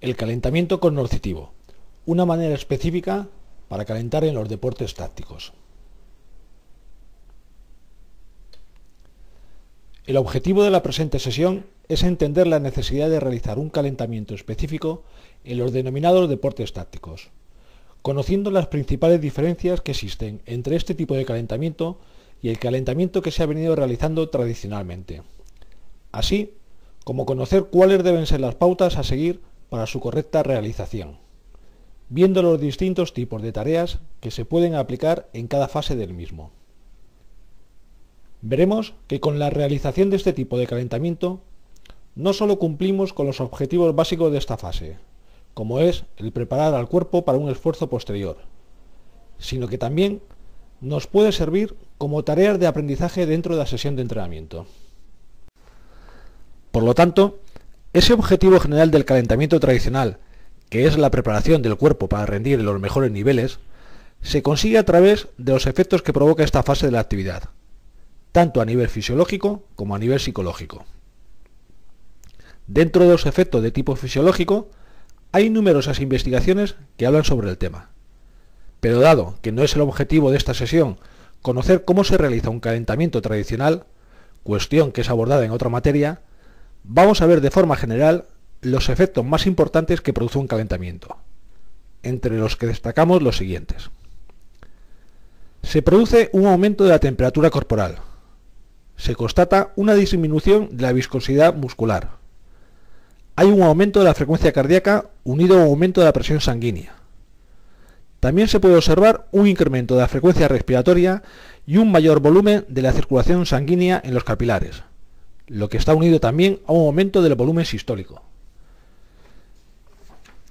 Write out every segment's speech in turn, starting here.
El calentamiento coercitivo, una manera específica para calentar en los deportes tácticos. El objetivo de la presente sesión es entender la necesidad de realizar un calentamiento específico en los denominados deportes tácticos, conociendo las principales diferencias que existen entre este tipo de calentamiento y el calentamiento que se ha venido realizando tradicionalmente, así como conocer cuáles deben ser las pautas a seguir para su correcta realización, viendo los distintos tipos de tareas que se pueden aplicar en cada fase del mismo. Veremos que con la realización de este tipo de calentamiento no solo cumplimos con los objetivos básicos de esta fase, como es el preparar al cuerpo para un esfuerzo posterior, sino que también nos puede servir como tareas de aprendizaje dentro de la sesión de entrenamiento. Por lo tanto, ese objetivo general del calentamiento tradicional, que es la preparación del cuerpo para rendir en los mejores niveles, se consigue a través de los efectos que provoca esta fase de la actividad, tanto a nivel fisiológico como a nivel psicológico. Dentro de los efectos de tipo fisiológico, hay numerosas investigaciones que hablan sobre el tema. Pero dado que no es el objetivo de esta sesión conocer cómo se realiza un calentamiento tradicional, cuestión que es abordada en otra materia, Vamos a ver de forma general los efectos más importantes que produce un calentamiento, entre los que destacamos los siguientes. Se produce un aumento de la temperatura corporal. Se constata una disminución de la viscosidad muscular. Hay un aumento de la frecuencia cardíaca unido a un aumento de la presión sanguínea. También se puede observar un incremento de la frecuencia respiratoria y un mayor volumen de la circulación sanguínea en los capilares lo que está unido también a un aumento del volumen sistólico.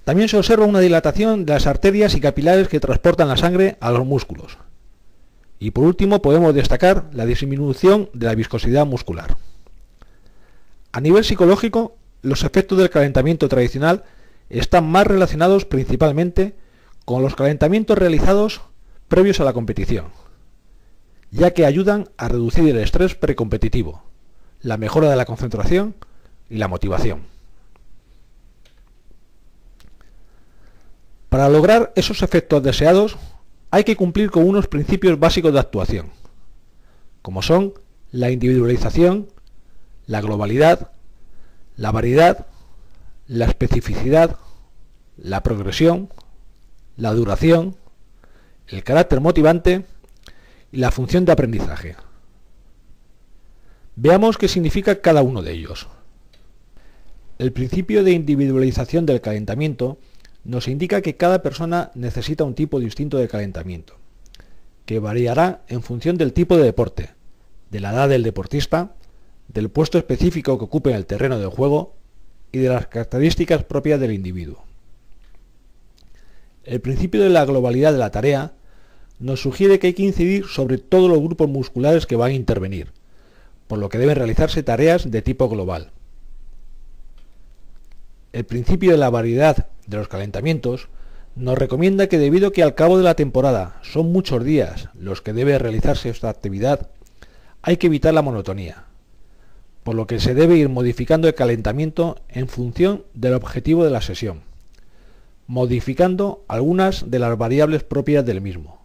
También se observa una dilatación de las arterias y capilares que transportan la sangre a los músculos. Y por último podemos destacar la disminución de la viscosidad muscular. A nivel psicológico, los efectos del calentamiento tradicional están más relacionados principalmente con los calentamientos realizados previos a la competición, ya que ayudan a reducir el estrés precompetitivo la mejora de la concentración y la motivación. Para lograr esos efectos deseados hay que cumplir con unos principios básicos de actuación, como son la individualización, la globalidad, la variedad, la especificidad, la progresión, la duración, el carácter motivante y la función de aprendizaje. Veamos qué significa cada uno de ellos. El principio de individualización del calentamiento nos indica que cada persona necesita un tipo distinto de calentamiento, que variará en función del tipo de deporte, de la edad del deportista, del puesto específico que ocupe en el terreno del juego y de las características propias del individuo. El principio de la globalidad de la tarea nos sugiere que hay que incidir sobre todos los grupos musculares que van a intervenir, por lo que deben realizarse tareas de tipo global. El principio de la variedad de los calentamientos nos recomienda que debido a que al cabo de la temporada son muchos días los que debe realizarse esta actividad, hay que evitar la monotonía, por lo que se debe ir modificando el calentamiento en función del objetivo de la sesión, modificando algunas de las variables propias del mismo,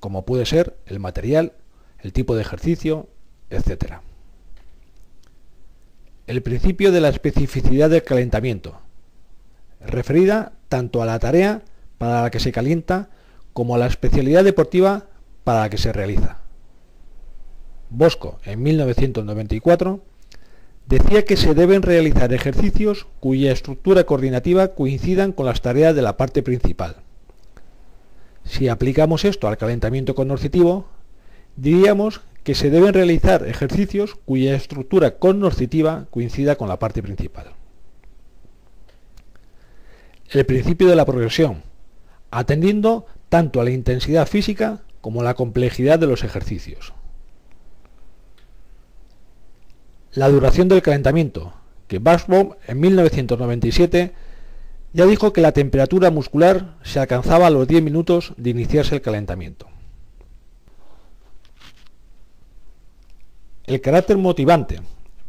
como puede ser el material, el tipo de ejercicio, etc el principio de la especificidad del calentamiento, referida tanto a la tarea para la que se calienta como a la especialidad deportiva para la que se realiza. Bosco, en 1994, decía que se deben realizar ejercicios cuya estructura coordinativa coincidan con las tareas de la parte principal. Si aplicamos esto al calentamiento coercitivo, diríamos que se deben realizar ejercicios cuya estructura cognoscitiva coincida con la parte principal. El principio de la progresión, atendiendo tanto a la intensidad física como a la complejidad de los ejercicios. La duración del calentamiento, que Basbaum en 1997 ya dijo que la temperatura muscular se alcanzaba a los 10 minutos de iniciarse el calentamiento. el carácter motivante,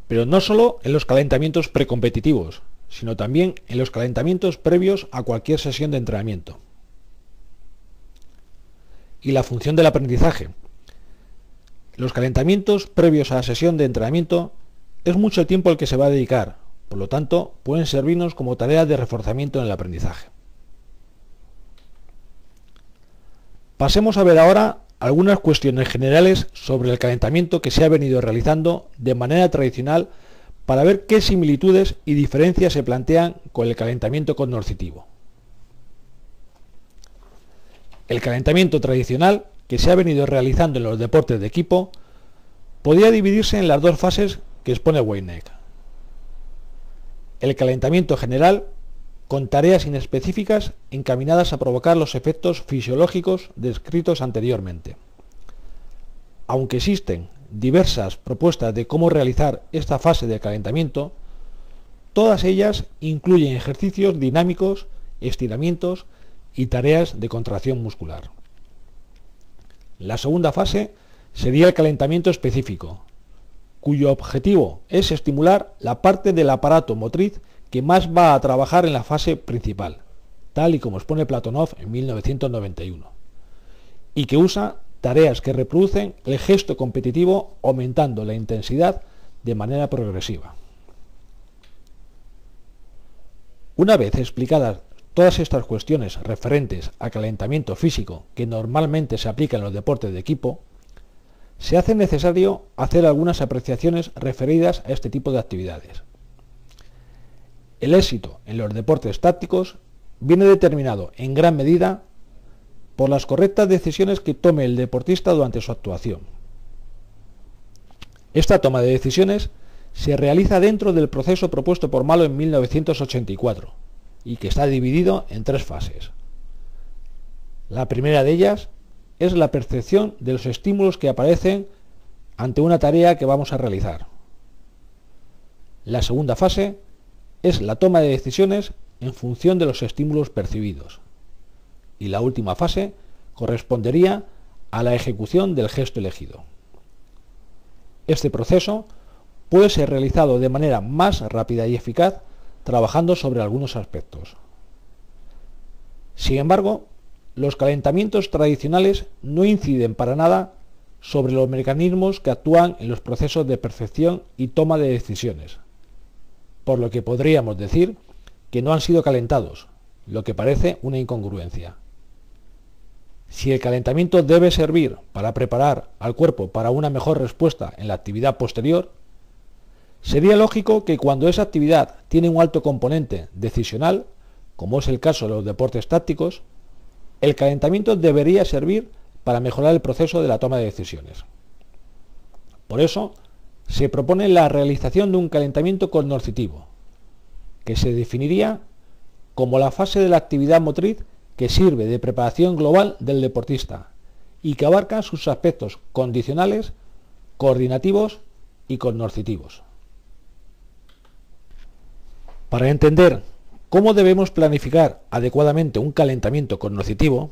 pero no solo en los calentamientos precompetitivos, sino también en los calentamientos previos a cualquier sesión de entrenamiento. Y la función del aprendizaje. Los calentamientos previos a la sesión de entrenamiento es mucho el tiempo el que se va a dedicar, por lo tanto pueden servirnos como tarea de reforzamiento en el aprendizaje. Pasemos a ver ahora algunas cuestiones generales sobre el calentamiento que se ha venido realizando de manera tradicional para ver qué similitudes y diferencias se plantean con el calentamiento cognoscitivo. El calentamiento tradicional que se ha venido realizando en los deportes de equipo podía dividirse en las dos fases que expone Weineck. El calentamiento general con tareas inespecíficas encaminadas a provocar los efectos fisiológicos descritos anteriormente. Aunque existen diversas propuestas de cómo realizar esta fase de calentamiento, todas ellas incluyen ejercicios dinámicos, estiramientos y tareas de contracción muscular. La segunda fase sería el calentamiento específico, cuyo objetivo es estimular la parte del aparato motriz que más va a trabajar en la fase principal, tal y como expone Platonov en 1991, y que usa tareas que reproducen el gesto competitivo aumentando la intensidad de manera progresiva. Una vez explicadas todas estas cuestiones referentes al calentamiento físico que normalmente se aplica en los deportes de equipo, se hace necesario hacer algunas apreciaciones referidas a este tipo de actividades. El éxito en los deportes tácticos viene determinado en gran medida por las correctas decisiones que tome el deportista durante su actuación. Esta toma de decisiones se realiza dentro del proceso propuesto por Malo en 1984 y que está dividido en tres fases. La primera de ellas es la percepción de los estímulos que aparecen ante una tarea que vamos a realizar. La segunda fase es la toma de decisiones en función de los estímulos percibidos. Y la última fase correspondería a la ejecución del gesto elegido. Este proceso puede ser realizado de manera más rápida y eficaz trabajando sobre algunos aspectos. Sin embargo, los calentamientos tradicionales no inciden para nada sobre los mecanismos que actúan en los procesos de percepción y toma de decisiones, por lo que podríamos decir que no han sido calentados, lo que parece una incongruencia. Si el calentamiento debe servir para preparar al cuerpo para una mejor respuesta en la actividad posterior, sería lógico que cuando esa actividad tiene un alto componente decisional, como es el caso de los deportes tácticos, el calentamiento debería servir para mejorar el proceso de la toma de decisiones. Por eso, se propone la realización de un calentamiento cognoscitivo, que se definiría como la fase de la actividad motriz que sirve de preparación global del deportista y que abarca sus aspectos condicionales, coordinativos y cognoscitivos. Para entender cómo debemos planificar adecuadamente un calentamiento cognoscitivo,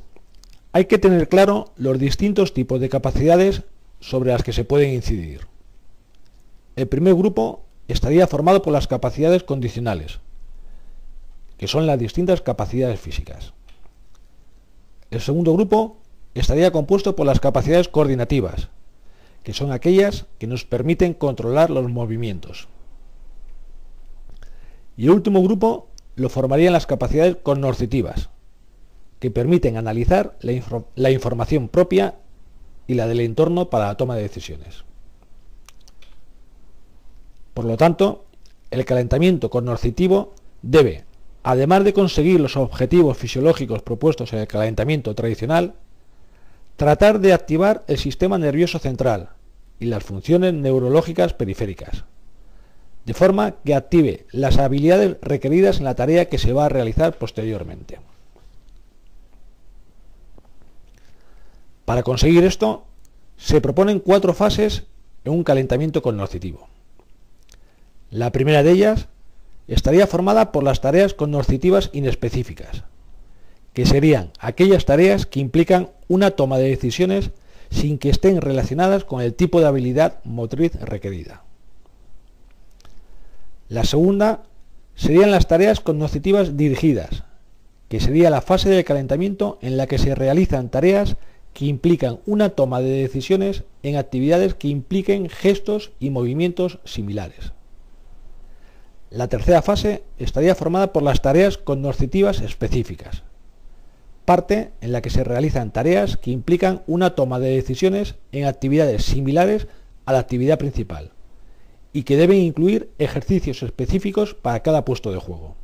hay que tener claro los distintos tipos de capacidades sobre las que se pueden incidir. El primer grupo estaría formado por las capacidades condicionales, que son las distintas capacidades físicas. El segundo grupo estaría compuesto por las capacidades coordinativas, que son aquellas que nos permiten controlar los movimientos. Y el último grupo lo formarían las capacidades cognoscitivas, que permiten analizar la, información propia y la del entorno para la toma de decisiones. Por lo tanto, el calentamiento cognoscitivo debe, además de conseguir los objetivos fisiológicos propuestos en el calentamiento tradicional, tratar de activar el sistema nervioso central y las funciones neurológicas periféricas, de forma que active las habilidades requeridas en la tarea que se va a realizar posteriormente. Para conseguir esto, se proponen cuatro fases en un calentamiento cognoscitivo. La primera de ellas estaría formada por las tareas cognoscitivas inespecíficas, que serían aquellas tareas que implican una toma de decisiones sin que estén relacionadas con el tipo de habilidad motriz requerida. La segunda serían las tareas cognitivas dirigidas, que sería la fase de calentamiento en la que se realizan tareas que implican una toma de decisiones en actividades que impliquen gestos y movimientos similares. La tercera fase estaría formada por las tareas cognitivas específicas, parte en la que se realizan tareas que implican una toma de decisiones en actividades similares a la actividad principal y que deben incluir ejercicios específicos para cada puesto de juego.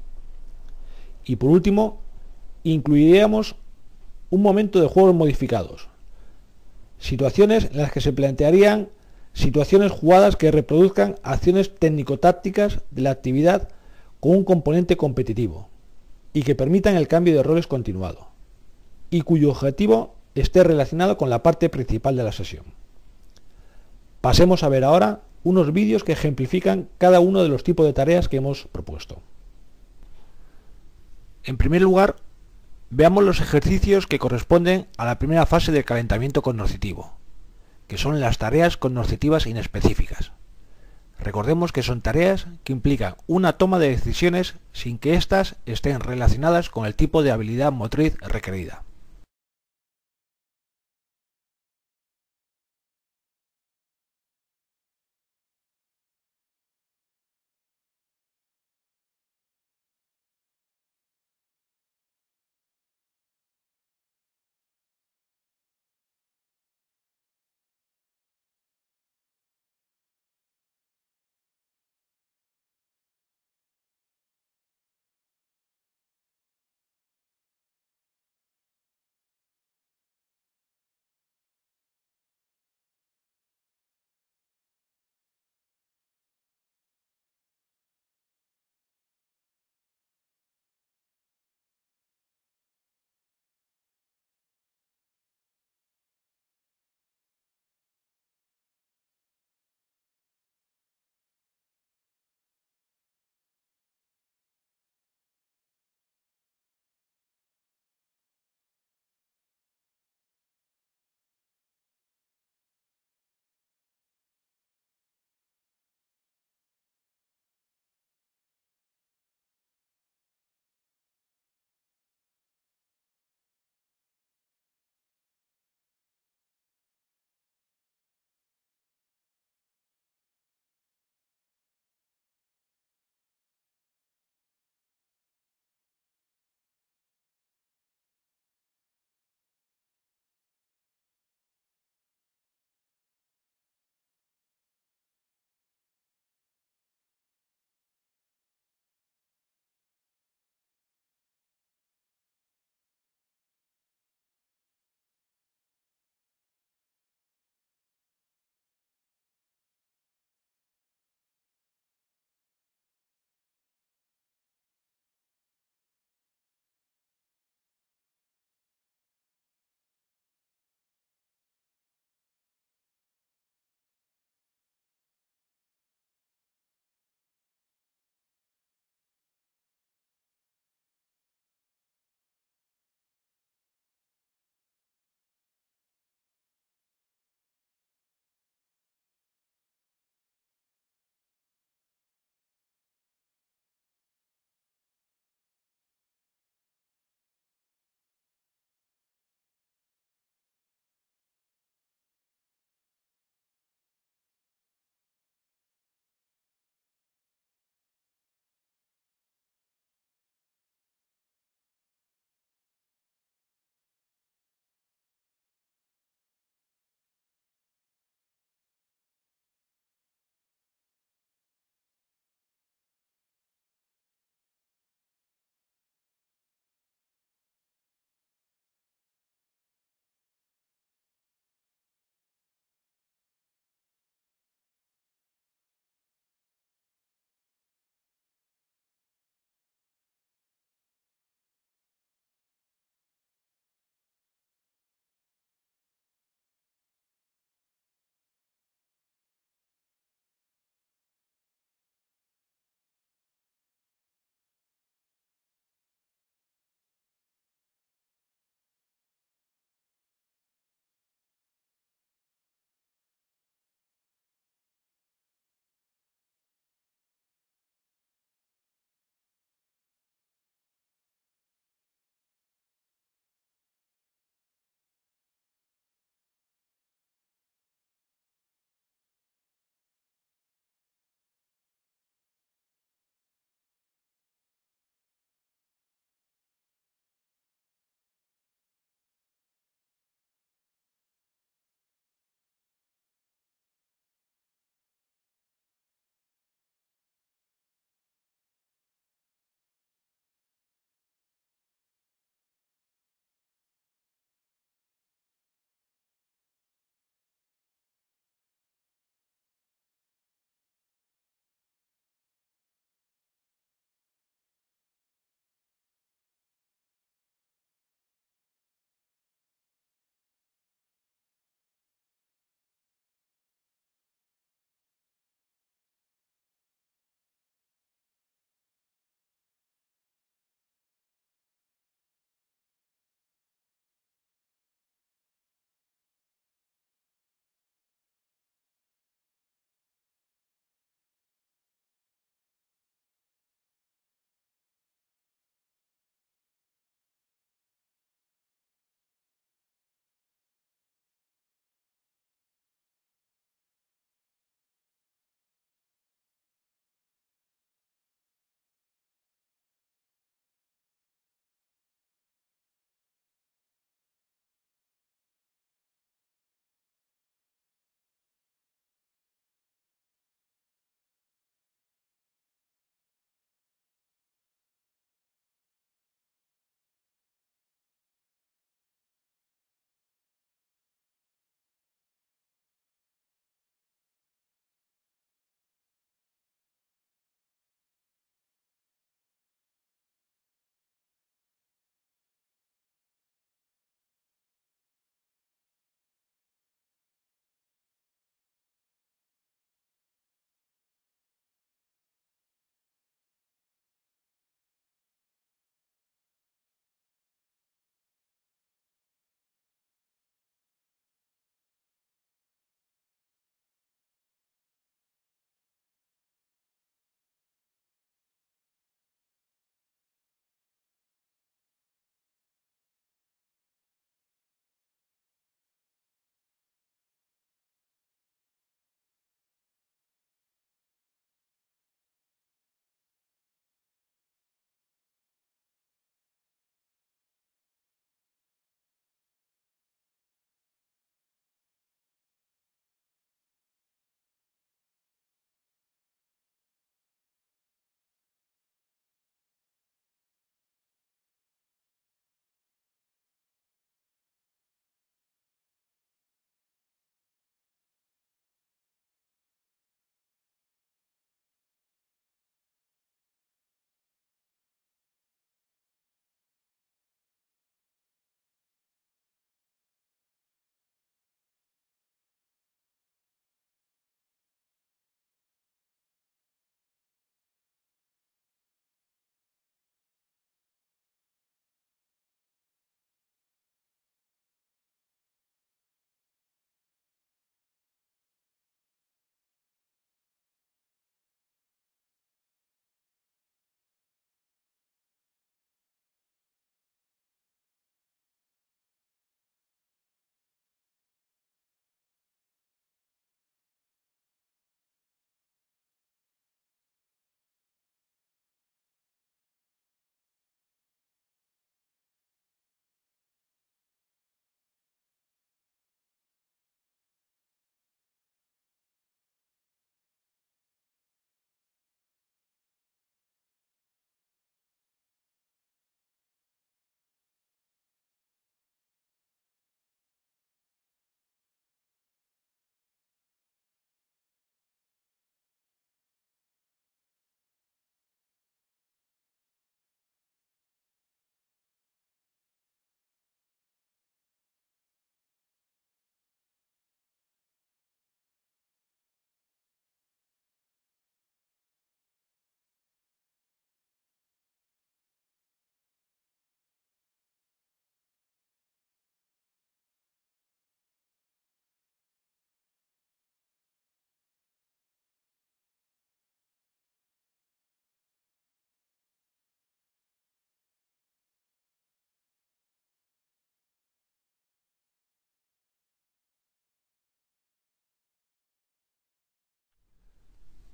Y por último, incluiríamos un momento de juegos modificados, situaciones en las que se plantearían situaciones jugadas que reproduzcan acciones técnico-tácticas de la actividad con un componente competitivo y que permitan el cambio de roles continuado y cuyo objetivo esté relacionado con la parte principal de la sesión. Pasemos a ver ahora unos vídeos que ejemplifican cada uno de los tipos de tareas que hemos propuesto. En primer lugar, veamos los ejercicios que corresponden a la primera fase del calentamiento cognoscitivo, que son las tareas cognoscitivas inespecíficas. Recordemos que son tareas que implican una toma de decisiones sin que éstas estén relacionadas con el tipo de habilidad motriz requerida.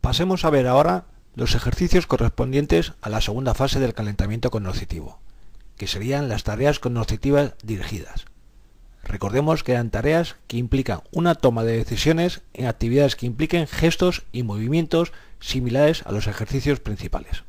Pasemos a ver ahora los ejercicios correspondientes a la segunda fase del calentamiento cognoscitivo, que serían las tareas cognoscitivas dirigidas. Recordemos que eran tareas que implican una toma de decisiones en actividades que impliquen gestos y movimientos similares a los ejercicios principales.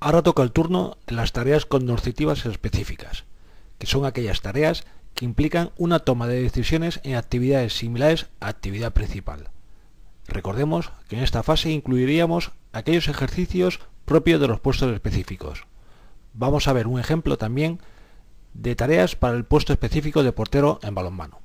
Ahora toca el turno de las tareas cognoscitivas específicas, que son aquellas tareas que implican una toma de decisiones en actividades similares a actividad principal. Recordemos que en esta fase incluiríamos aquellos ejercicios propios de los puestos específicos. Vamos a ver un ejemplo también de tareas para el puesto específico de portero en balonmano.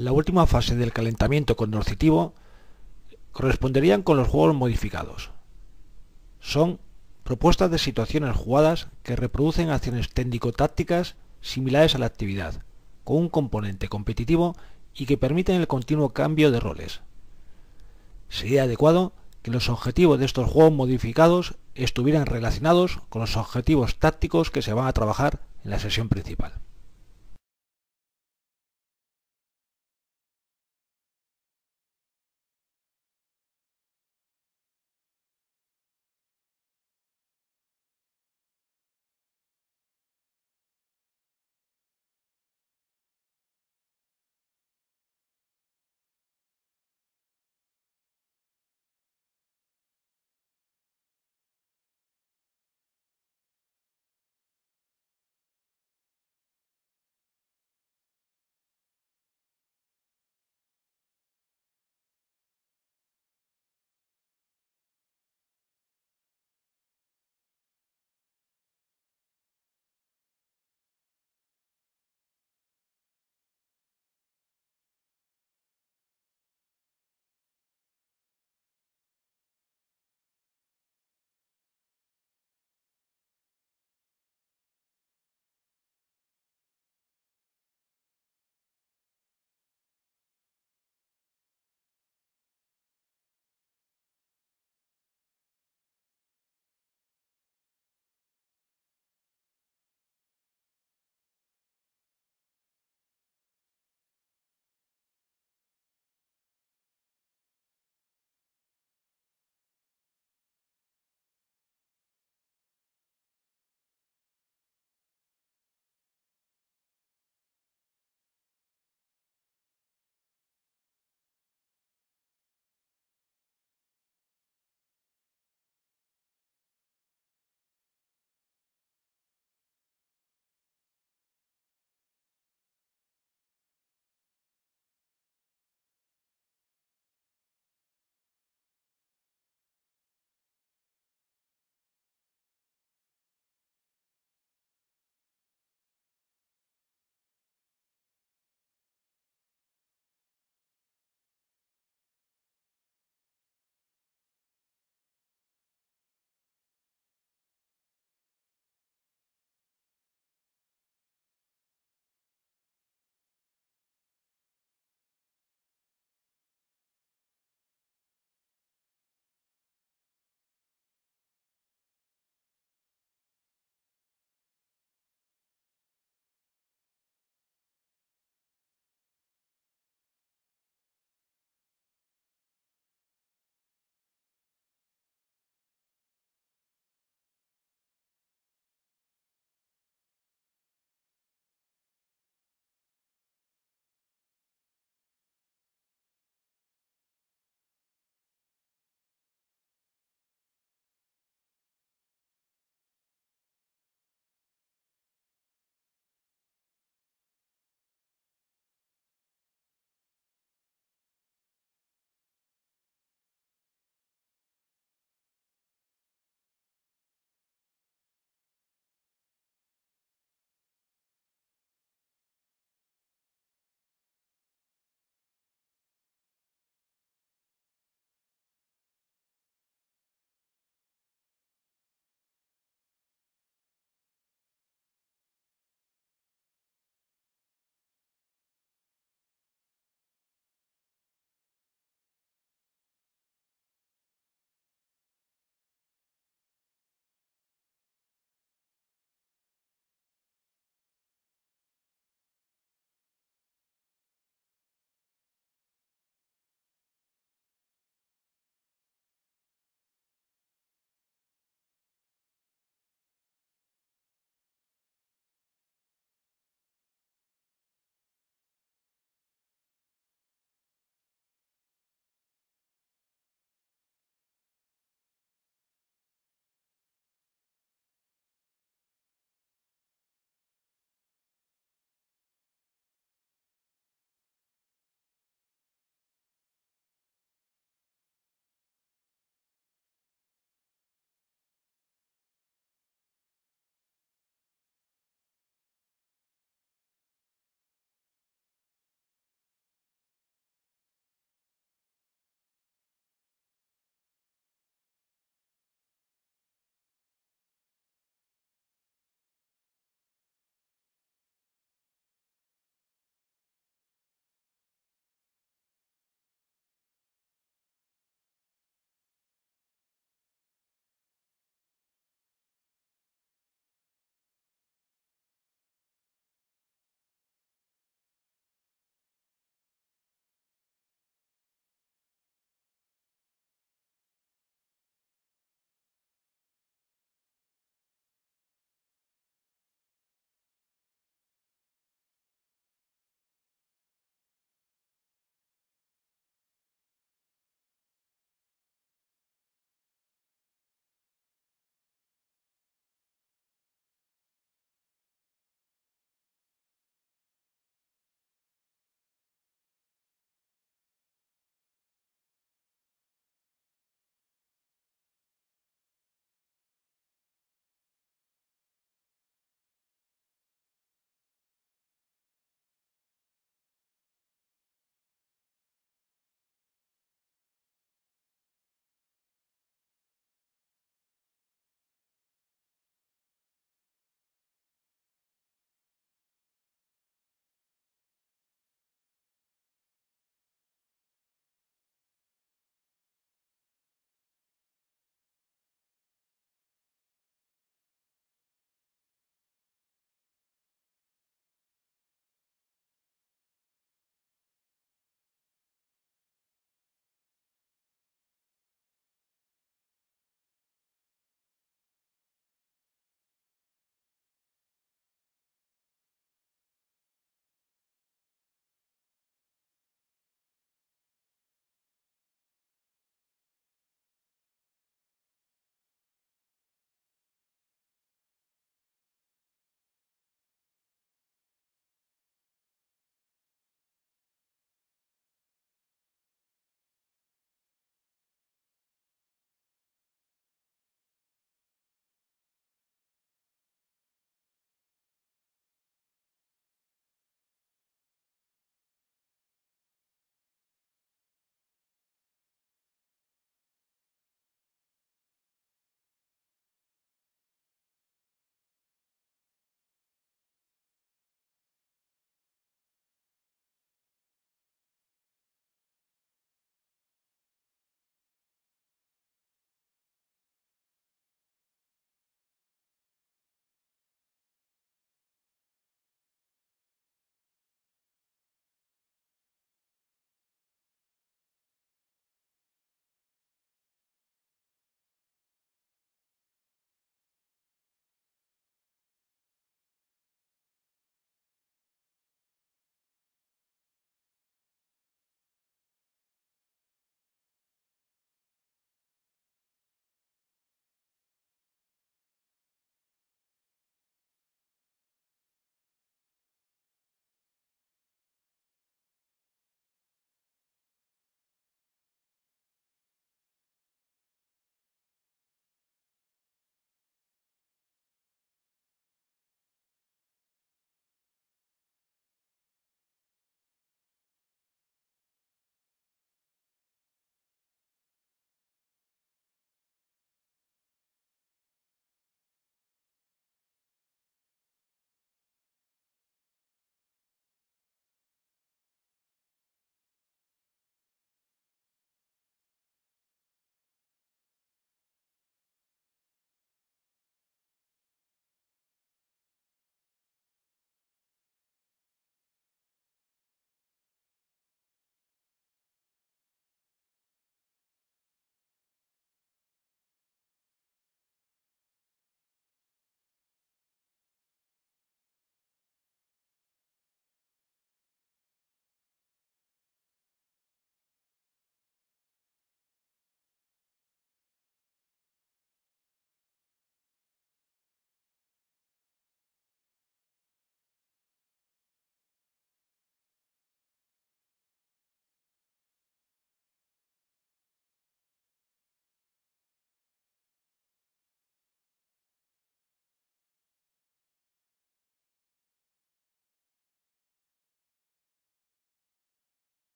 La última fase del calentamiento coercitivo corresponderían con los juegos modificados. Son propuestas de situaciones jugadas que reproducen acciones técnico-tácticas similares a la actividad, con un componente competitivo y que permiten el continuo cambio de roles. Sería adecuado que los objetivos de estos juegos modificados estuvieran relacionados con los objetivos tácticos que se van a trabajar en la sesión principal.